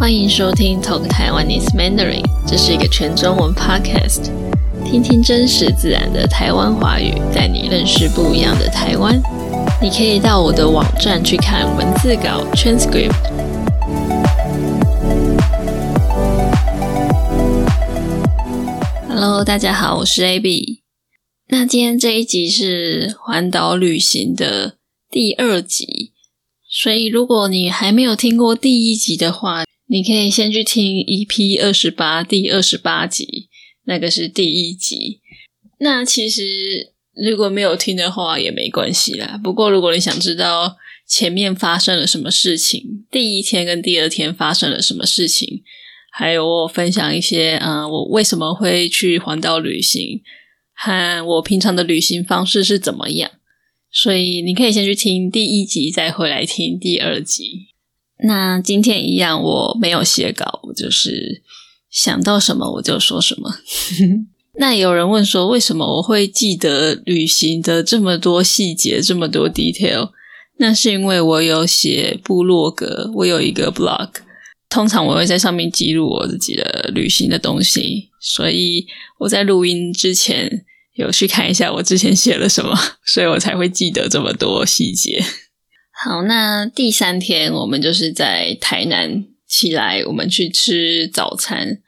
欢迎收听 Talk Taiwanese Mandarin，这是一个全中文 podcast，听听真实自然的台湾华语，带你认识不一样的台湾。你可以到我的网站去看文字稿 transcript。Hello，大家好，我是 AB。那今天这一集是环岛旅行的第二集，所以如果你还没有听过第一集的话，你可以先去听 EP 二十八第二十八集，那个是第一集。那其实如果没有听的话也没关系啦。不过如果你想知道前面发生了什么事情，第一天跟第二天发生了什么事情，还有我分享一些，嗯，我为什么会去环岛旅行，和我平常的旅行方式是怎么样。所以你可以先去听第一集，再回来听第二集。那今天一样，我没有写稿，我就是想到什么我就说什么。那有人问说，为什么我会记得旅行的这么多细节，这么多 detail？那是因为我有写部落格，我有一个 blog，通常我会在上面记录我自己的旅行的东西，所以我在录音之前有去看一下我之前写了什么，所以我才会记得这么多细节。好，那第三天我们就是在台南起来，我们去吃早餐。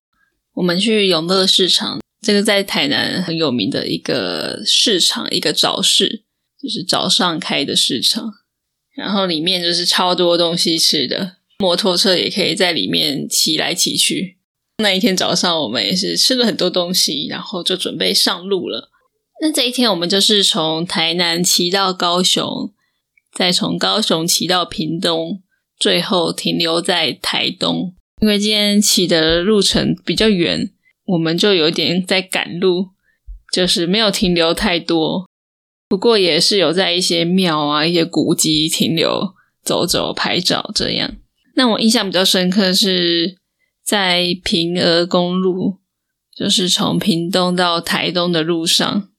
我们去永乐市场，这个在台南很有名的一个市场，一个早市，就是早上开的市场。然后里面就是超多东西吃的，摩托车也可以在里面骑来骑去。那一天早上我们也是吃了很多东西，然后就准备上路了。那这一天我们就是从台南骑到高雄。再从高雄骑到屏东，最后停留在台东。因为今天骑的路程比较远，我们就有点在赶路，就是没有停留太多。不过也是有在一些庙啊、一些古迹停留、走走、拍照这样。那我印象比较深刻是在平峨公路，就是从屏东到台东的路上，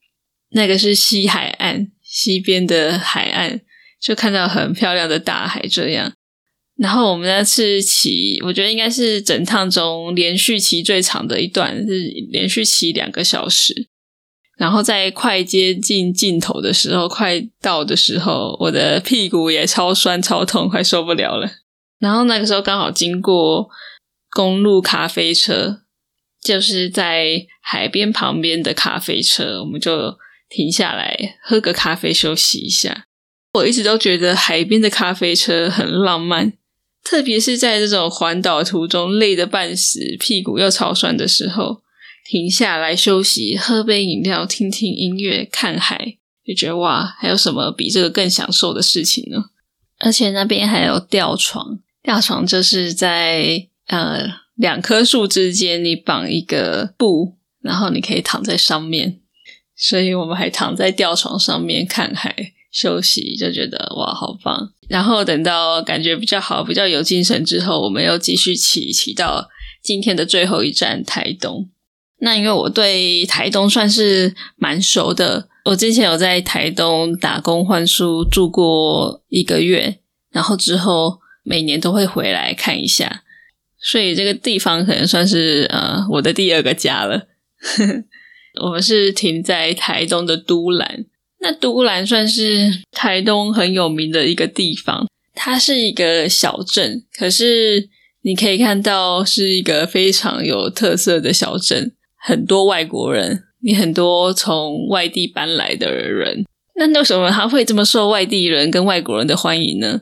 那个是西海岸，西边的海岸。就看到很漂亮的大海，这样。然后我们那次骑，我觉得应该是整趟中连续骑最长的一段，是连续骑两个小时。然后在快接近尽头的时候，快到的时候，我的屁股也超酸超痛，快受不了了。然后那个时候刚好经过公路咖啡车，就是在海边旁边的咖啡车，我们就停下来喝个咖啡休息一下。我一直都觉得海边的咖啡车很浪漫，特别是在这种环岛途中累得半死、屁股又超酸的时候，停下来休息，喝杯饮料，听听音乐，看海，就觉得哇，还有什么比这个更享受的事情呢？而且那边还有吊床，吊床就是在呃两棵树之间，你绑一个布，然后你可以躺在上面，所以我们还躺在吊床上面看海。休息就觉得哇，好棒！然后等到感觉比较好、比较有精神之后，我们又继续骑，骑到今天的最后一站台东。那因为我对台东算是蛮熟的，我之前有在台东打工换书住过一个月，然后之后每年都会回来看一下，所以这个地方可能算是呃我的第二个家了。我们是停在台东的都兰。那都兰算是台东很有名的一个地方，它是一个小镇，可是你可以看到是一个非常有特色的小镇，很多外国人，你很多从外地搬来的人。那为什么他会这么受外地人跟外国人的欢迎呢？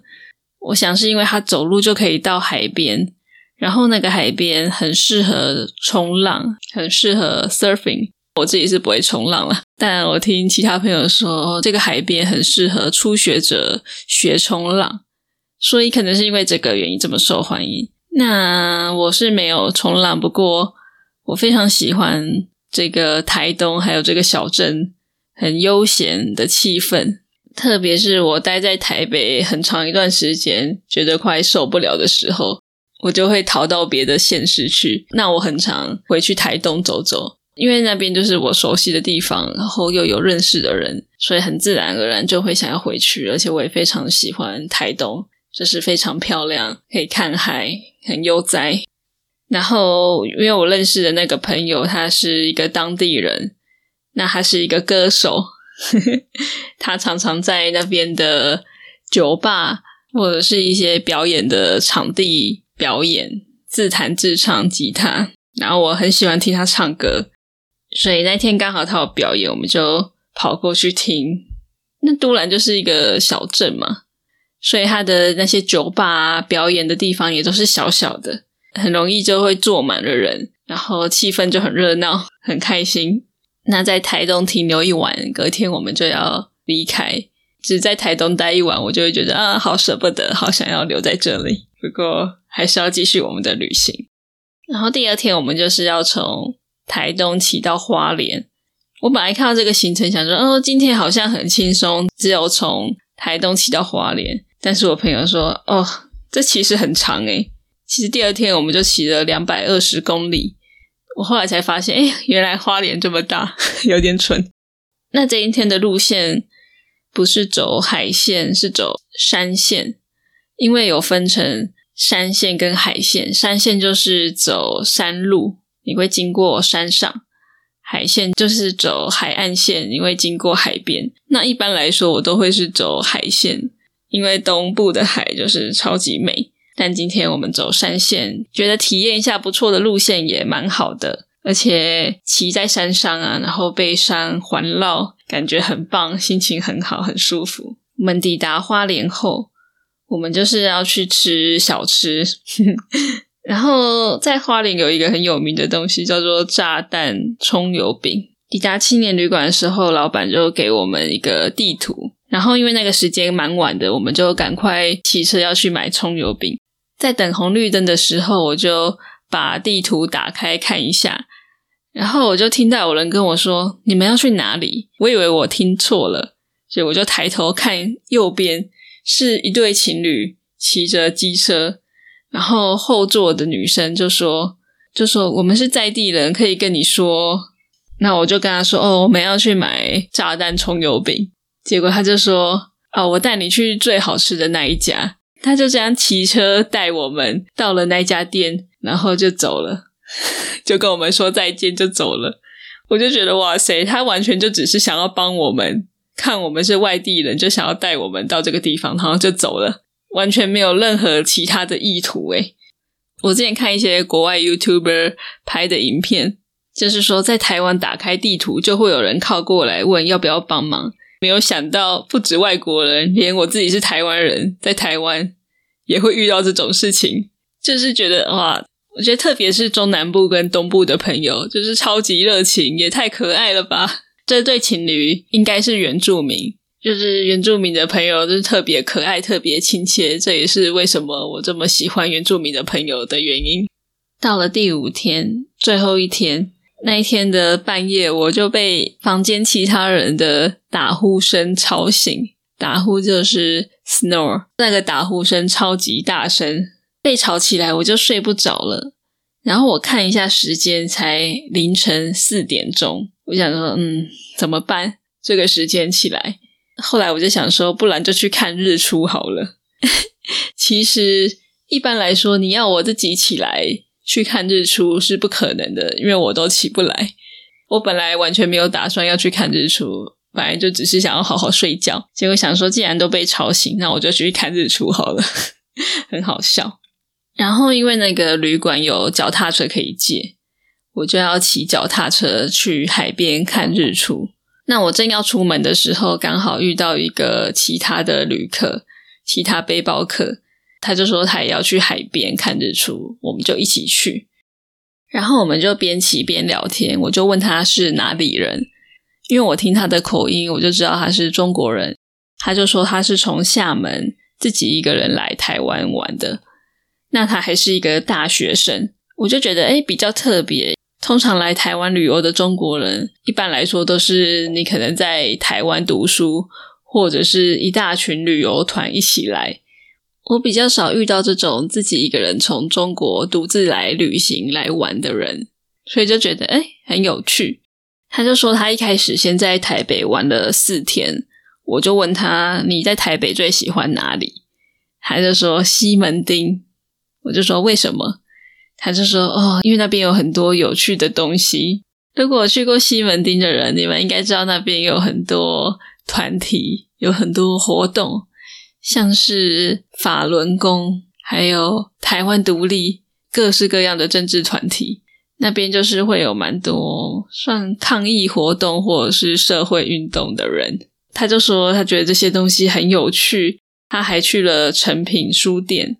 我想是因为他走路就可以到海边，然后那个海边很适合冲浪，很适合 surfing。我自己是不会冲浪了，但我听其他朋友说，这个海边很适合初学者学冲浪，所以可能是因为这个原因这么受欢迎。那我是没有冲浪，不过我非常喜欢这个台东，还有这个小镇很悠闲的气氛。特别是我待在台北很长一段时间，觉得快受不了的时候，我就会逃到别的县市去。那我很常回去台东走走。因为那边就是我熟悉的地方，然后又有认识的人，所以很自然而然就会想要回去。而且我也非常喜欢台东就是非常漂亮，可以看海，很悠哉。然后，因为我认识的那个朋友，他是一个当地人，那他是一个歌手，他常常在那边的酒吧或者是一些表演的场地表演，自弹自唱吉他。然后我很喜欢听他唱歌，所以那天刚好他有表演，我们就跑过去听。那都兰就是一个小镇嘛，所以他的那些酒吧表演的地方也都是小小的。很容易就会坐满了人，然后气氛就很热闹，很开心。那在台东停留一晚，隔天我们就要离开。只在台东待一晚，我就会觉得啊，好舍不得，好想要留在这里。不过还是要继续我们的旅行。然后第二天我们就是要从台东骑到花莲。我本来看到这个行程，想说哦，今天好像很轻松，只有从台东骑到花莲。但是我朋友说，哦，这其实很长诶其实第二天我们就骑了两百二十公里，我后来才发现，哎，原来花莲这么大，有点蠢。那这一天的路线不是走海线，是走山线，因为有分成山线跟海线。山线就是走山路，你会经过山上；海线就是走海岸线，你会经过海边。那一般来说，我都会是走海线，因为东部的海就是超级美。但今天我们走山线，觉得体验一下不错的路线也蛮好的，而且骑在山上啊，然后被山环绕，感觉很棒，心情很好，很舒服。我们抵达花莲后，我们就是要去吃小吃，然后在花莲有一个很有名的东西叫做炸弹葱油饼。抵达青年旅馆的时候，老板就给我们一个地图。然后因为那个时间蛮晚的，我们就赶快骑车要去买葱油饼。在等红绿灯的时候，我就把地图打开看一下，然后我就听到有人跟我说：“你们要去哪里？”我以为我听错了，所以我就抬头看右边，是一对情侣骑着机车，然后后座的女生就说：“就说我们是在地人，可以跟你说。”那我就跟他说：“哦，我们要去买炸弹葱油饼。”结果他就说：“哦，我带你去最好吃的那一家。”他就这样骑车带我们到了那家店，然后就走了，就跟我们说再见就走了。我就觉得哇塞，他完全就只是想要帮我们，看我们是外地人，就想要带我们到这个地方，然后就走了，完全没有任何其他的意图。诶我之前看一些国外 YouTuber 拍的影片，就是说在台湾打开地图，就会有人靠过来问要不要帮忙。没有想到，不止外国人，连我自己是台湾人，在台湾也会遇到这种事情。就是觉得哇，我觉得特别是中南部跟东部的朋友，就是超级热情，也太可爱了吧！这对情侣应该是原住民，就是原住民的朋友，就是特别可爱、特别亲切。这也是为什么我这么喜欢原住民的朋友的原因。到了第五天，最后一天。那一天的半夜，我就被房间其他人的打呼声吵醒。打呼就是 snore，那个打呼声超级大声，被吵起来我就睡不着了。然后我看一下时间，才凌晨四点钟。我想说，嗯，怎么办？这个时间起来。后来我就想说，不然就去看日出好了。其实一般来说，你要我自己起来。去看日出是不可能的，因为我都起不来。我本来完全没有打算要去看日出，本来就只是想要好好睡觉。结果想说，既然都被吵醒，那我就去看日出好了，很好笑。然后因为那个旅馆有脚踏车可以借，我就要骑脚踏车去海边看日出。那我正要出门的时候，刚好遇到一个其他的旅客，其他背包客。他就说他也要去海边看日出，我们就一起去。然后我们就边骑边聊天，我就问他是哪里人，因为我听他的口音，我就知道他是中国人。他就说他是从厦门自己一个人来台湾玩的，那他还是一个大学生，我就觉得诶比较特别。通常来台湾旅游的中国人，一般来说都是你可能在台湾读书，或者是一大群旅游团一起来。我比较少遇到这种自己一个人从中国独自来旅行来玩的人，所以就觉得哎很有趣。他就说他一开始先在台北玩了四天，我就问他你在台北最喜欢哪里？他就说西门町，我就说为什么？他就说哦，因为那边有很多有趣的东西。如果去过西门町的人，你们应该知道那边有很多团体，有很多活动，像是法轮功，还有台湾独立，各式各样的政治团体。那边就是会有蛮多算抗议活动或者是社会运动的人。他就说他觉得这些东西很有趣。他还去了诚品书店，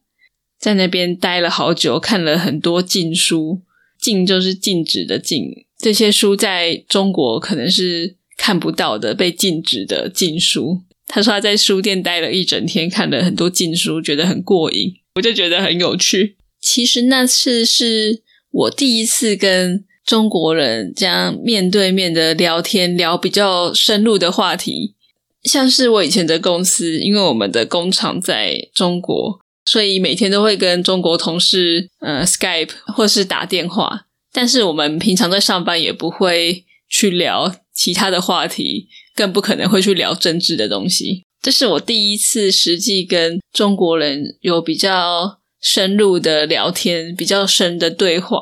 在那边待了好久，看了很多禁书。禁就是禁止的禁，这些书在中国可能是看不到的，被禁止的禁书。他说他在书店待了一整天，看了很多禁书，觉得很过瘾。我就觉得很有趣。其实那次是我第一次跟中国人这样面对面的聊天，聊比较深入的话题。像是我以前的公司，因为我们的工厂在中国，所以每天都会跟中国同事呃 Skype 或是打电话。但是我们平常在上班也不会去聊其他的话题，更不可能会去聊政治的东西。这是我第一次实际跟中国人有比较深入的聊天，比较深的对话，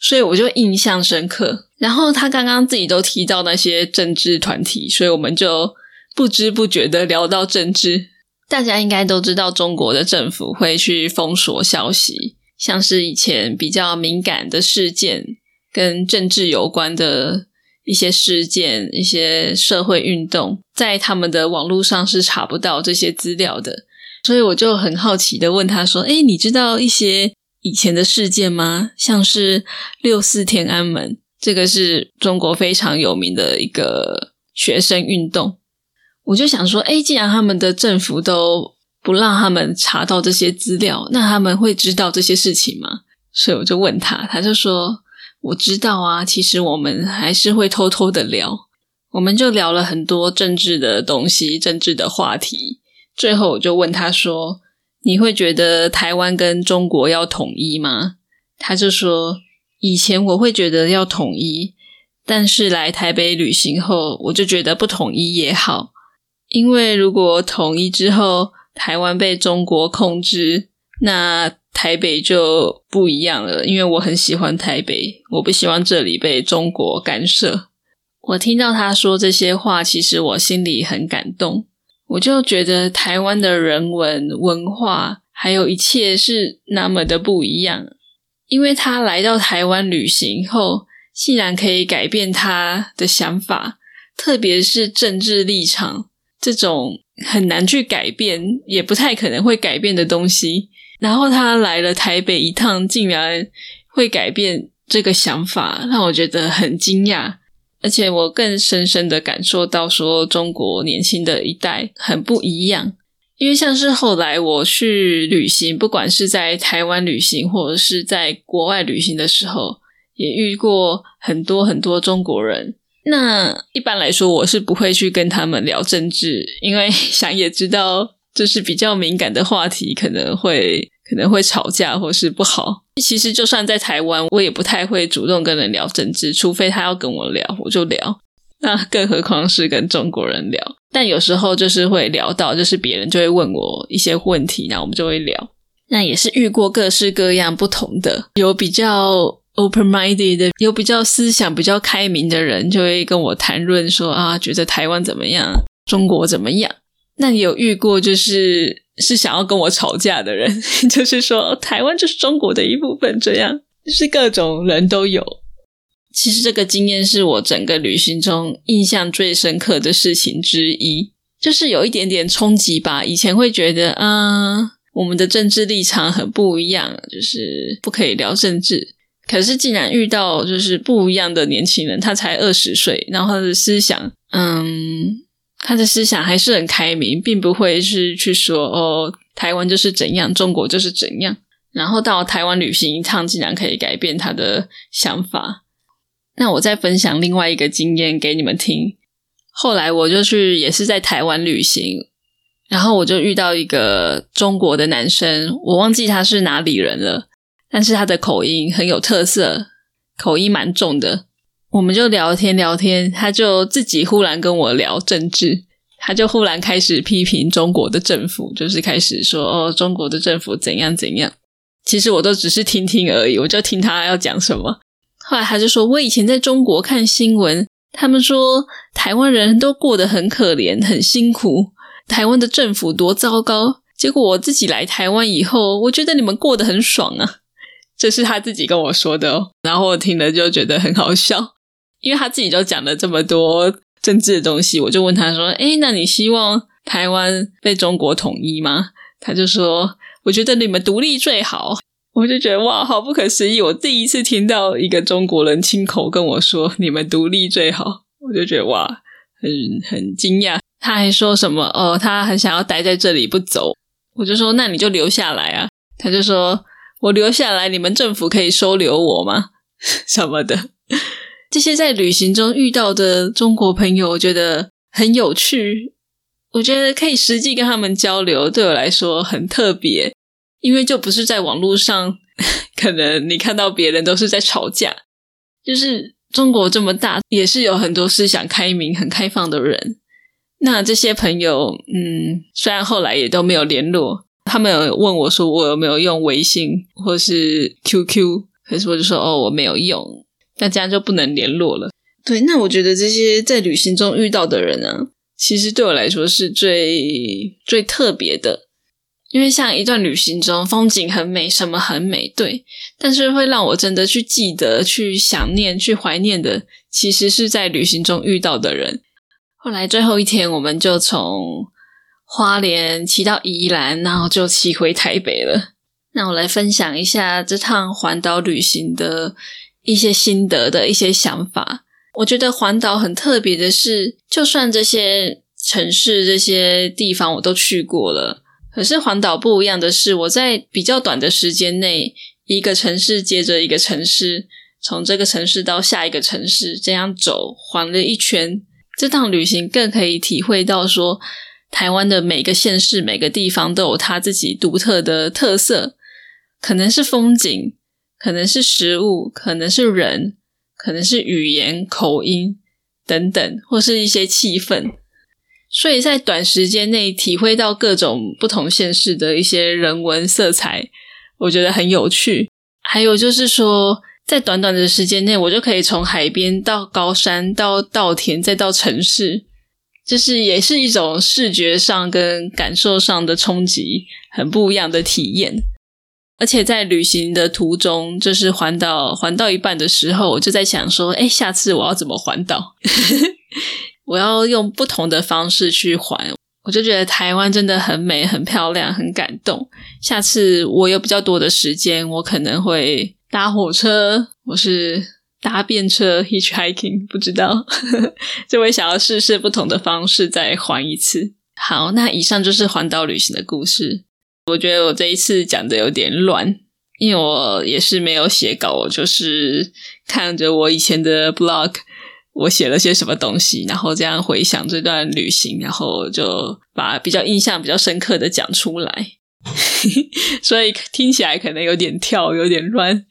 所以我就印象深刻。然后他刚刚自己都提到那些政治团体，所以我们就。不知不觉的聊到政治，大家应该都知道，中国的政府会去封锁消息，像是以前比较敏感的事件，跟政治有关的一些事件、一些社会运动，在他们的网络上是查不到这些资料的。所以我就很好奇的问他说：“哎，你知道一些以前的事件吗？像是六四天安门，这个是中国非常有名的一个学生运动。”我就想说，哎，既然他们的政府都不让他们查到这些资料，那他们会知道这些事情吗？所以我就问他，他就说我知道啊。其实我们还是会偷偷的聊，我们就聊了很多政治的东西、政治的话题。最后我就问他说：“你会觉得台湾跟中国要统一吗？”他就说：“以前我会觉得要统一，但是来台北旅行后，我就觉得不统一也好。”因为如果统一之后，台湾被中国控制，那台北就不一样了。因为我很喜欢台北，我不希望这里被中国干涉。我听到他说这些话，其实我心里很感动。我就觉得台湾的人文文化，还有一切是那么的不一样。因为他来到台湾旅行后，竟然可以改变他的想法，特别是政治立场。这种很难去改变，也不太可能会改变的东西，然后他来了台北一趟，竟然会改变这个想法，让我觉得很惊讶。而且我更深深的感受到，说中国年轻的一代很不一样。因为像是后来我去旅行，不管是在台湾旅行，或者是在国外旅行的时候，也遇过很多很多中国人。那一般来说，我是不会去跟他们聊政治，因为 想也知道这是比较敏感的话题，可能会可能会吵架或是不好。其实就算在台湾，我也不太会主动跟人聊政治，除非他要跟我聊，我就聊。那更何况是跟中国人聊。但有时候就是会聊到，就是别人就会问我一些问题，然后我们就会聊。那也是遇过各式各样不同的，有比较。Open-minded 的有比较思想比较开明的人，就会跟我谈论说啊，觉得台湾怎么样，中国怎么样？那你有遇过就是是想要跟我吵架的人，就是说台湾就是中国的一部分，这样就是各种人都有。其实这个经验是我整个旅行中印象最深刻的事情之一，就是有一点点冲击吧。以前会觉得啊，我们的政治立场很不一样，就是不可以聊政治。可是，既然遇到就是不一样的年轻人，他才二十岁，然后他的思想，嗯，他的思想还是很开明，并不会是去说哦，台湾就是怎样，中国就是怎样。然后到台湾旅行一趟，竟然可以改变他的想法。那我再分享另外一个经验给你们听。后来我就去，也是在台湾旅行，然后我就遇到一个中国的男生，我忘记他是哪里人了。但是他的口音很有特色，口音蛮重的。我们就聊天聊天，他就自己忽然跟我聊政治。他就忽然开始批评中国的政府，就是开始说哦，中国的政府怎样怎样。其实我都只是听听而已，我就听他要讲什么。后来他就说，我以前在中国看新闻，他们说台湾人都过得很可怜、很辛苦，台湾的政府多糟糕。结果我自己来台湾以后，我觉得你们过得很爽啊。这是他自己跟我说的，哦，然后我听了就觉得很好笑，因为他自己就讲了这么多政治的东西，我就问他说：“诶，那你希望台湾被中国统一吗？”他就说：“我觉得你们独立最好。”我就觉得哇，好不可思议！我第一次听到一个中国人亲口跟我说“你们独立最好”，我就觉得哇，很很惊讶。他还说什么哦，他很想要待在这里不走。我就说：“那你就留下来啊。”他就说。我留下来，你们政府可以收留我吗？什么的？这些在旅行中遇到的中国朋友，我觉得很有趣。我觉得可以实际跟他们交流，对我来说很特别，因为就不是在网络上，可能你看到别人都是在吵架。就是中国这么大，也是有很多思想开明、很开放的人。那这些朋友，嗯，虽然后来也都没有联络。他们有问我说我有没有用微信或是 QQ，可是我就说哦我没有用，那这样就不能联络了。对，那我觉得这些在旅行中遇到的人呢，其实对我来说是最最特别的，因为像一段旅行中风景很美，什么很美，对，但是会让我真的去记得、去想念、去怀念的，其实是在旅行中遇到的人。后来最后一天，我们就从。花莲骑到宜兰，然后就骑回台北了。那我来分享一下这趟环岛旅行的一些心得的一些想法。我觉得环岛很特别的是，就算这些城市、这些地方我都去过了，可是环岛不一样的是，我在比较短的时间内，一个城市接着一个城市，从这个城市到下一个城市，这样走环了一圈。这趟旅行更可以体会到说。台湾的每个县市、每个地方都有它自己独特的特色，可能是风景，可能是食物，可能是人，可能是语言、口音等等，或是一些气氛。所以在短时间内体会到各种不同县市的一些人文色彩，我觉得很有趣。还有就是说，在短短的时间内，我就可以从海边到高山，到稻田，再到城市。就是也是一种视觉上跟感受上的冲击，很不一样的体验。而且在旅行的途中，就是环岛环到一半的时候，我就在想说：，哎，下次我要怎么环岛？我要用不同的方式去环。我就觉得台湾真的很美、很漂亮、很感动。下次我有比较多的时间，我可能会搭火车，我是。搭便车 hitchhiking 不知道，就会想要试试不同的方式再环一次。好，那以上就是环岛旅行的故事。我觉得我这一次讲的有点乱，因为我也是没有写稿，我就是看着我以前的 blog，我写了些什么东西，然后这样回想这段旅行，然后就把比较印象比较深刻的讲出来，所以听起来可能有点跳，有点乱。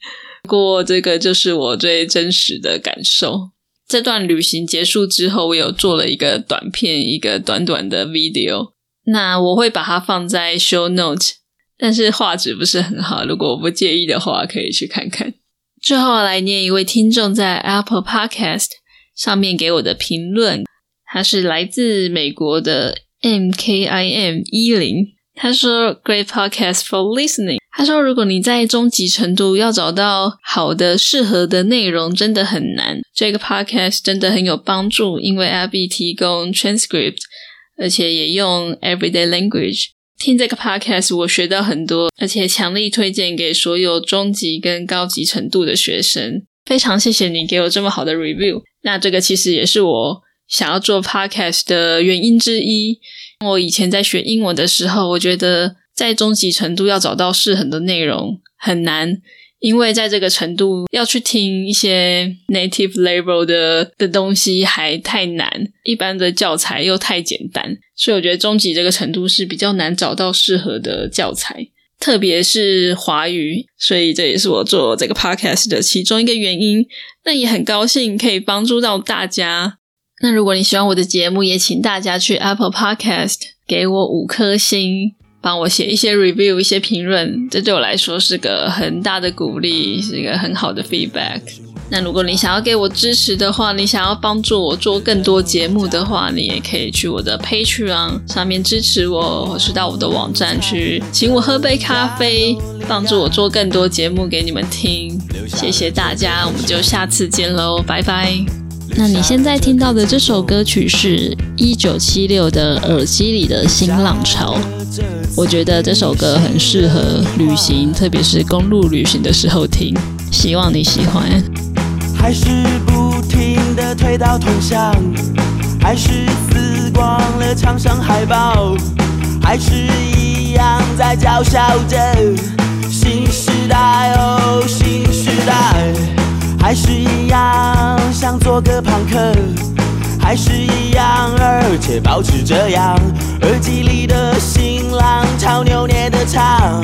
过这个就是我最真实的感受。这段旅行结束之后，我有做了一个短片，一个短短的 video。那我会把它放在 show note，但是画质不是很好。如果我不介意的话，可以去看看。最后来念一位听众在 Apple Podcast 上面给我的评论，他是来自美国的 MKIM 一零，他说：“Great podcast for listening。”他说：“如果你在中级程度要找到好的、适合的内容，真的很难。这个 podcast 真的很有帮助，因为 Abby 提供 transcript，而且也用 everyday language。听这个 podcast，我学到很多，而且强力推荐给所有中级跟高级程度的学生。非常谢谢你给我这么好的 review。那这个其实也是我想要做 podcast 的原因之一。我以前在学英文的时候，我觉得。”在中级程度要找到适合的内容很难，因为在这个程度要去听一些 native level 的的东西还太难，一般的教材又太简单，所以我觉得中级这个程度是比较难找到适合的教材，特别是华语，所以这也是我做这个 podcast 的其中一个原因。那也很高兴可以帮助到大家。那如果你喜欢我的节目，也请大家去 Apple Podcast 给我五颗星，帮我写一些 review、一些评论，这对我来说是个很大的鼓励，是一个很好的 feedback。那如果你想要给我支持的话，你想要帮助我做更多节目的话，你也可以去我的 Patreon 上面支持我，或是到我的网站去请我喝杯咖啡，帮助我做更多节目给你们听。谢谢大家，我们就下次见喽，拜拜。那你现在听到的这首歌曲是一九七六的《耳机里的新浪潮》，我觉得这首歌很适合旅行，特别是公路旅行的时候听，希望你喜欢。还是不停的推倒铜像，还是撕光了墙上海报，还是一样在叫嚣着新时代哦新时代，还是一样想做个朋克，还是一样而且保持这样，耳机里的新浪潮扭捏的唱。